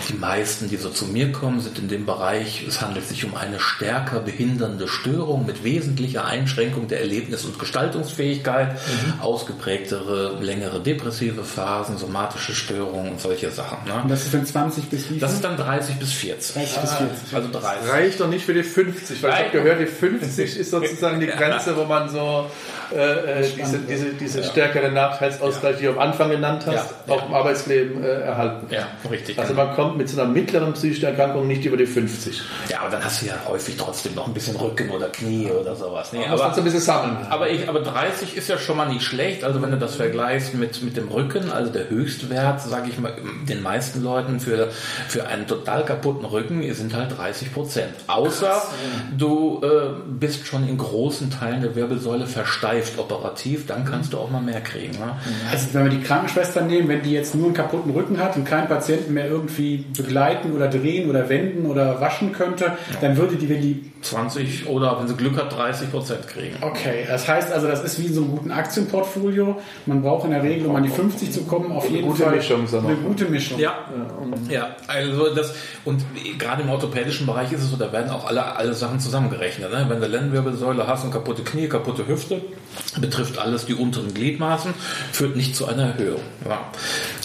die meisten, die so zu mir kommen, sind in dem Bereich, es handelt sich um eine stärker behindernde Störung mit wesentlicher Einschränkung der Erlebnis- und Gestaltungsfähigkeit, mhm. ausgeprägtere, längere depressive Phasen, somatische Störungen und solche Sachen. Ne? Und das ist dann 20 bis wie Das ist dann 30 bis 40. 30 bis 40. Also 30. Reicht doch nicht für die 50, weil Nein. ich habe gehört, die 50 ist sozusagen die Grenze, wo man so äh, äh diese, diese, diese stärkere Nachteilsausgleich, ja. die du am Anfang genannt hast, ja. auch im Arbeitsleben äh, erhalten. Ja, richtig. Also man kommt mit so einer mittleren psychischen Erkrankung nicht über die 50. Ja, aber dann hast du ja häufig trotzdem noch ein bisschen Rücken oder Knie oder sowas. Nee, aber, so ein bisschen sammeln. Aber, ich, aber 30 ist ja schon mal nicht schlecht. Also wenn du das vergleichst mit, mit dem Rücken, also der Höchstwert, sage ich mal, den meisten Leuten für, für einen total kaputten Rücken sind halt 30 Prozent. Außer Krass. du äh, bist schon in großen Teilen der Wirbelsäule versteift greift operativ, dann kannst du auch mal mehr kriegen. Ne? Also wenn wir die Krankenschwestern nehmen, wenn die jetzt nur einen kaputten Rücken hat und keinen Patienten mehr irgendwie begleiten oder drehen oder wenden oder waschen könnte, ja. dann würde die, wenn die 20 oder wenn sie Glück hat, 30 Prozent kriegen. Okay, das heißt also, das ist wie in so einem guten Aktienportfolio. Man braucht in der Regel, um an die 50 zu kommen, auf jeden gute Fall Mischung, eine gute Mischung. Ja, ja, also das und gerade im orthopädischen Bereich ist es so, da werden auch alle, alle Sachen zusammengerechnet. Ne? Wenn du Lendenwirbelsäule hast und kaputte Knie, kaputte Hüfte, betrifft alles die unteren Gliedmaßen, führt nicht zu einer Erhöhung. Ja.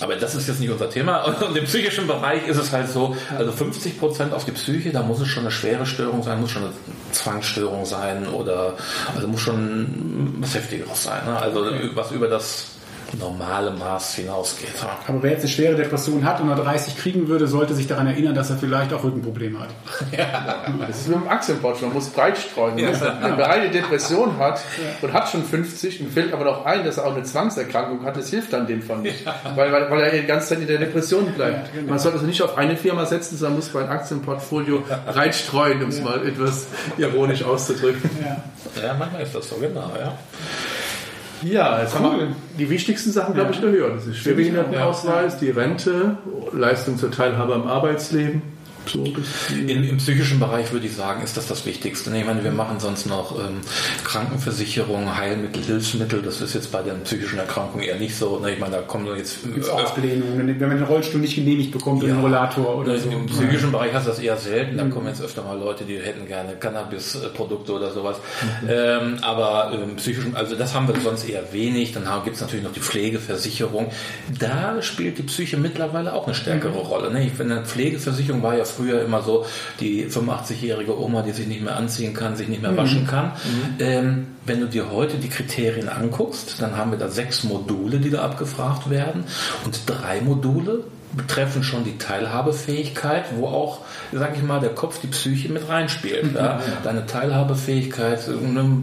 Aber das ist jetzt nicht unser Thema. Und im psychischen Bereich ist es halt so, also 50 Prozent auf die Psyche, da muss es schon eine schwere Störung sein, muss schon eine Zwangsstörung sein oder also muss schon was Heftigeres sein. Ne? Also was über das normale Maß hinausgeht. Aber wer jetzt eine schwere Depression hat und nur 30 kriegen würde, sollte sich daran erinnern, dass er vielleicht auch Rückenprobleme hat. Ja. Das ist wie im Aktienport, man muss breit streuen. Ja. Wer eine Depression hat und hat schon 50 und fällt aber noch ein, dass er auch eine Zwangserkrankung hat, das hilft dann dem von nicht. Ja. Weil, weil, weil, er die ganze Zeit in der Depression bleibt. Ja, genau. Man sollte also nicht auf eine Firma setzen, sondern muss bei einem Aktienportfolio breit streuen, um es mal etwas ironisch auszudrücken. Ja. manchmal ist das so, genau. Ja. Ja, jetzt cool. haben wir die wichtigsten Sachen, glaube ich, gehört. Das ist Schwerbehindertenausweis, die Rente, Leistung zur Teilhabe am Arbeitsleben. So In, Im psychischen Bereich würde ich sagen, ist das das Wichtigste. Ich meine, wir machen sonst noch ähm, Krankenversicherung, Heilmittel, Hilfsmittel. Das ist jetzt bei den psychischen Erkrankungen eher nicht so. Ne? Ich meine, da kommen jetzt Gibt's auch Ablehnungen, wenn man den Rollstuhl nicht genehmigt bekommt, ja, den Rollator oder so. Im psychischen ja. Bereich hast du das eher selten. Da mhm. kommen jetzt öfter mal Leute, die hätten gerne Cannabis-Produkte oder sowas. Mhm. Ähm, aber im psychischen, also das haben wir sonst eher wenig. Dann gibt es natürlich noch die Pflegeversicherung. Da spielt die Psyche mittlerweile auch eine stärkere mhm. Rolle. Ne? Ich finde, Pflegeversicherung war ja früher immer so, die 85-jährige Oma, die sich nicht mehr anziehen kann, sich nicht mehr waschen kann. Mhm. Ähm, wenn du dir heute die Kriterien anguckst, dann haben wir da sechs Module, die da abgefragt werden und drei Module betreffen schon die Teilhabefähigkeit, wo auch, sag ich mal, der Kopf, die Psyche mit reinspielt. Ja? Deine Teilhabefähigkeit, ne,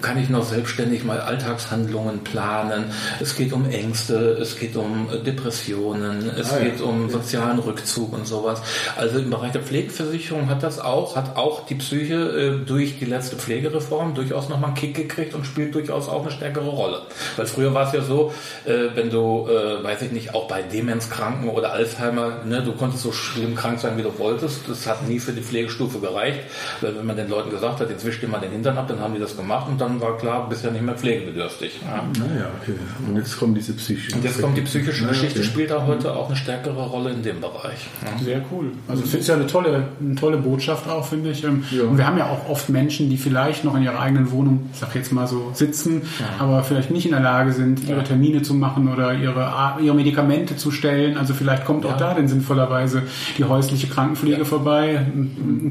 kann ich noch selbstständig mal Alltagshandlungen planen. Es geht um Ängste, es geht um Depressionen, es ah, geht ja. um sozialen Rückzug und sowas. Also im Bereich der Pflegeversicherung hat das auch, hat auch die Psyche äh, durch die letzte Pflegereform durchaus nochmal einen Kick gekriegt und spielt durchaus auch eine stärkere Rolle. Weil früher war es ja so, äh, wenn du, äh, weiß ich nicht, auch bei Demenzkranken oder Alzheimer, ne, du konntest so schlimm krank sein, wie du wolltest. Das hat nie für die Pflegestufe gereicht. Weil wenn man den Leuten gesagt hat, jetzt wischt ihr mal den Hintern ab, dann haben die das gemacht und dann war klar, du bist ja nicht mehr pflegebedürftig. Ja. Naja, okay. Und jetzt kommt diese psychische. Und jetzt kommt die psychische naja, Geschichte, okay. spielt da heute auch eine stärkere Rolle in dem Bereich. Ja. Sehr cool. Also ich finde es ja eine tolle, eine tolle Botschaft auch, finde ich. Ähm, ja. Und wir haben ja auch oft Menschen, die vielleicht noch in ihrer eigenen Wohnung, ich sag jetzt mal so, sitzen, aber vielleicht nicht in der Lage sind, ihre Termine zu machen oder ihre, ihre Medikamente zu stellen. Also vielleicht kommt auch da denn sinnvollerweise die häusliche Krankenpflege vorbei,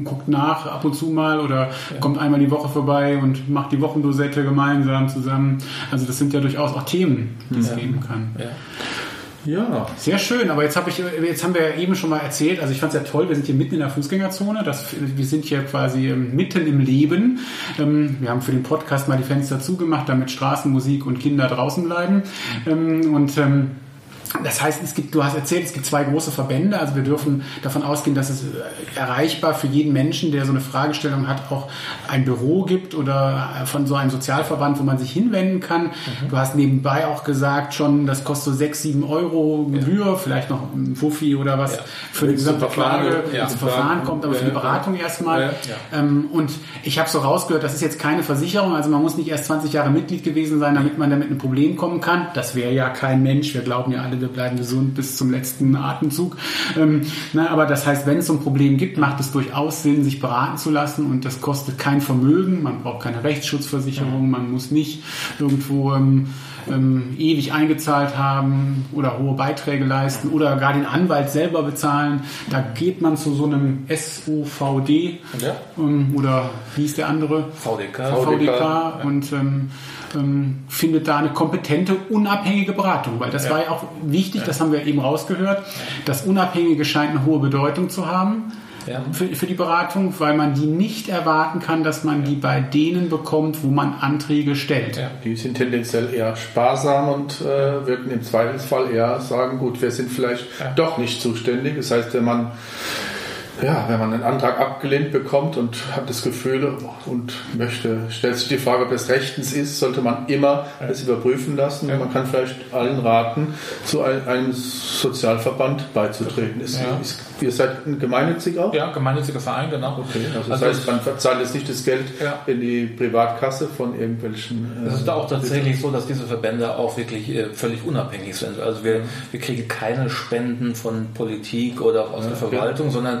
guckt nach ab und zu mal oder kommt einmal die Woche vorbei und macht die Wochendosette gemeinsam zusammen. Also das sind ja durchaus auch Themen, die es geben kann. Ja. Ja. Sehr schön, aber jetzt habe ich, jetzt haben wir ja eben schon mal erzählt, also ich fand es ja toll, wir sind hier mitten in der Fußgängerzone, das, wir sind hier quasi ähm, mitten im Leben. Ähm, wir haben für den Podcast mal die Fenster zugemacht, damit Straßenmusik und Kinder draußen bleiben. Ähm, und das heißt, es gibt, du hast erzählt, es gibt zwei große Verbände. Also wir dürfen davon ausgehen, dass es äh, erreichbar für jeden Menschen, der so eine Fragestellung hat, auch ein Büro gibt oder äh, von so einem Sozialverband, wo man sich hinwenden kann. Mhm. Du hast nebenbei auch gesagt schon, das kostet so sechs, sieben Euro Gebühr, ja. vielleicht noch ein Fuffi oder was ja. für die gesamte Klage, ja. das Verfahren kommt, aber für die Beratung erstmal. Ähm, und ich habe so rausgehört, das ist jetzt keine Versicherung, also man muss nicht erst 20 Jahre Mitglied gewesen sein, damit man damit ein Problem kommen kann. Das wäre ja kein Mensch. Wir glauben ja alle, wir bleiben gesund bis zum letzten Atemzug. Ähm, na, aber das heißt, wenn es so ein Problem gibt, macht es durchaus Sinn, sich beraten zu lassen und das kostet kein Vermögen. Man braucht keine Rechtsschutzversicherung, man muss nicht irgendwo ähm, ähm, ewig eingezahlt haben oder hohe Beiträge leisten oder gar den Anwalt selber bezahlen. Da geht man zu so einem SUVD ja. ähm, oder wie ist der andere? VDK. VDK, VDK und ähm, ähm, findet da eine kompetente, unabhängige Beratung. Weil das ja. war ja auch wichtig, ja. das haben wir eben rausgehört. Das Unabhängige scheint eine hohe Bedeutung zu haben. Ja. Für, für, die Beratung, weil man die nicht erwarten kann, dass man die bei denen bekommt, wo man Anträge stellt. Ja. Die sind tendenziell eher sparsam und äh, würden im Zweifelsfall eher sagen, gut, wir sind vielleicht ja. doch nicht zuständig. Das heißt, wenn man ja, wenn man einen Antrag abgelehnt bekommt und hat das Gefühl und möchte, stellt sich die Frage, ob es rechtens ist, sollte man immer das überprüfen lassen. Ja. Man kann vielleicht allen raten, zu einem Sozialverband beizutreten. Ist, ja. ist, ihr seid ein gemeinnütziger auch? Ja, gemeinnütziger Verein, genau. Okay, also, also das heißt, man verzahlt jetzt nicht das Geld ja. in die Privatkasse von irgendwelchen. Äh, es ist auch tatsächlich so, dass diese Verbände auch wirklich äh, völlig unabhängig sind. Also wir, wir kriegen keine Spenden von Politik oder aus der Verwaltung, sondern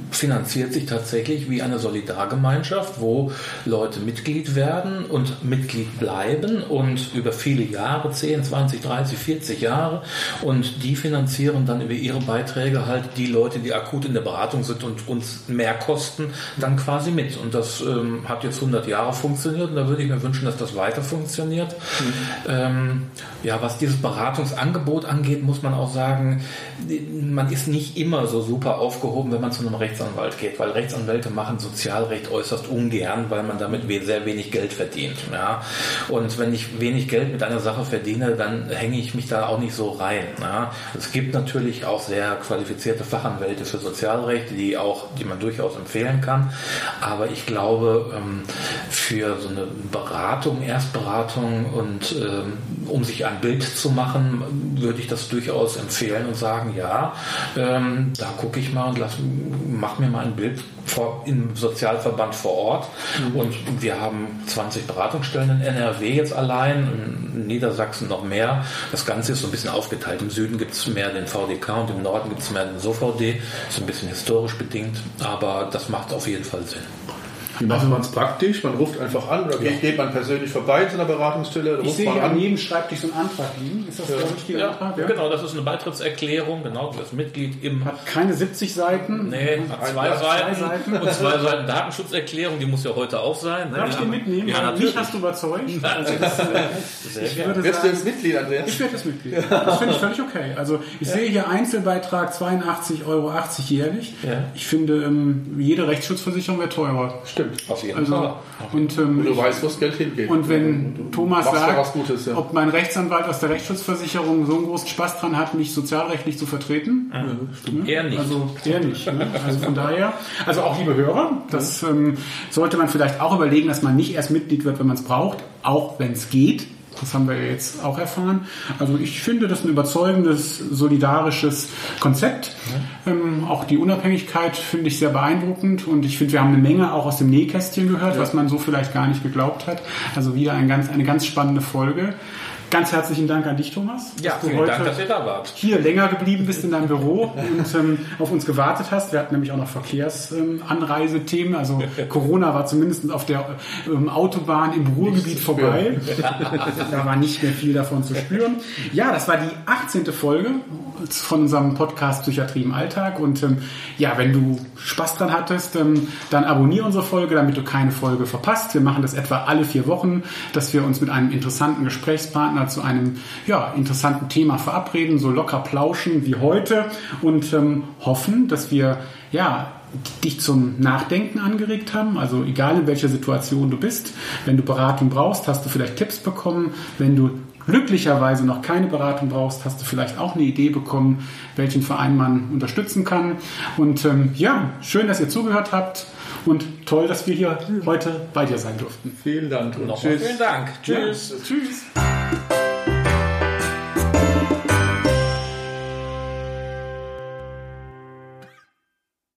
finanziert sich tatsächlich wie eine Solidargemeinschaft, wo Leute Mitglied werden und Mitglied bleiben und über viele Jahre, 10, 20, 30, 40 Jahre und die finanzieren dann über ihre Beiträge halt die Leute, die akut in der Beratung sind und uns mehr kosten, dann quasi mit. Und das ähm, hat jetzt 100 Jahre funktioniert und da würde ich mir wünschen, dass das weiter funktioniert. Mhm. Ähm, ja, was dieses Beratungsangebot angeht, muss man auch sagen, man ist nicht immer so super aufgehoben, wenn man zu einem Rechtsanwalt geht, weil Rechtsanwälte machen Sozialrecht äußerst ungern, weil man damit sehr wenig Geld verdient. Ja? Und wenn ich wenig Geld mit einer Sache verdiene, dann hänge ich mich da auch nicht so rein. Ja? Es gibt natürlich auch sehr qualifizierte Fachanwälte für Sozialrecht, die auch, die man durchaus empfehlen kann. Aber ich glaube, ähm, für so eine Beratung, Erstberatung und ähm, um sich ein Bild zu machen, würde ich das durchaus empfehlen und sagen, ja, ähm, da gucke ich mal und lass, mach mir mal ein Bild vor, im Sozialverband vor Ort. Mhm. Und wir haben 20 Beratungsstellen in NRW jetzt allein, in Niedersachsen noch mehr. Das Ganze ist so ein bisschen aufgeteilt. Im Süden gibt es mehr den VDK und im Norden gibt es mehr den SOVD. Ist ein bisschen historisch bedingt, aber das macht auf jeden Fall Sinn. Wie macht man es praktisch? Man ruft einfach an oder geht, geht man persönlich vorbei zu einer Beratungsstelle? Oder Ich ruft sehe man hier an jedem Schreibtisch so einen Antrag liegen. Ist das der richtige Ja, Antrag? Ja? genau, das ist eine Beitrittserklärung, genau, das Mitglied im Hat keine 70 Seiten. Nee, hat zwei, Ein- Seiten, zwei Seiten. und zwei Seiten Datenschutzerklärung, die muss ja heute auch sein. ne? Darf ich den mitnehmen? Ja, natürlich. Mich hast du überzeugt. Also das, äh, ich würde Wirst du sagen, jetzt Mitglied, Andreas? ich werde das Mitglied. Das finde ich völlig okay. Also ich sehe hier Einzelbeitrag 82,80 Euro jährlich. Ja. Ich finde, ähm, jede Rechtsschutzversicherung wäre teurer. Stimmt. Auf jeden Also, Fall. und, ähm, Du weißt, wo das Geld hingeht. Und wenn Du Thomas ja sagt, was Gutes, ja. ob mein Rechtsanwalt aus der Rechtsschutzversicherung so einen großen Spaß dran hat, mich sozialrechtlich zu vertreten, Er nicht. also er nicht. Ne? Also von daher, also auch liebe Hörer, das ähm, sollte man vielleicht auch überlegen, dass man nicht erst Mitglied wird, wenn man es braucht, auch wenn es geht. Das haben wir ja jetzt auch erfahren. Also ich finde das ein überzeugendes, solidarisches Konzept. Ähm, auch die Unabhängigkeit finde ich sehr beeindruckend und ich finde, wir haben eine Menge auch aus dem Nähkästchen gehört, was man so vielleicht gar nicht geglaubt hat. Also wieder ein ganz, eine ganz spannende Folge. Ganz herzlichen Dank an dich, Thomas. Ja, dass du vielen Dank, heute dass ihr da wart. hier länger geblieben bist in deinem Büro und ähm, auf uns gewartet hast. Wir hatten nämlich auch noch Verkehrsanreisethemen. Also Corona war zumindest auf der ähm, Autobahn im Ruhrgebiet vorbei. da war nicht mehr viel davon zu spüren. Ja, das war die 18. Folge von unserem Podcast Psychiatrie im Alltag. Und ähm, ja, wenn du Spaß dran hattest, ähm, dann abonniere unsere Folge, damit du keine Folge verpasst. Wir machen das etwa alle vier Wochen, dass wir uns mit einem interessanten Gesprächspartner zu einem ja, interessanten Thema verabreden, so locker plauschen wie heute und ähm, hoffen, dass wir ja dich zum Nachdenken angeregt haben. Also egal in welcher Situation du bist, wenn du Beratung brauchst, hast du vielleicht Tipps bekommen. Wenn du glücklicherweise noch keine Beratung brauchst, hast du vielleicht auch eine Idee bekommen, welchen Verein man unterstützen kann. Und ähm, ja, schön, dass ihr zugehört habt und toll, dass wir hier heute bei dir sein durften. Vielen Dank und tschüss. vielen Dank. Tschüss. Ja, tschüss.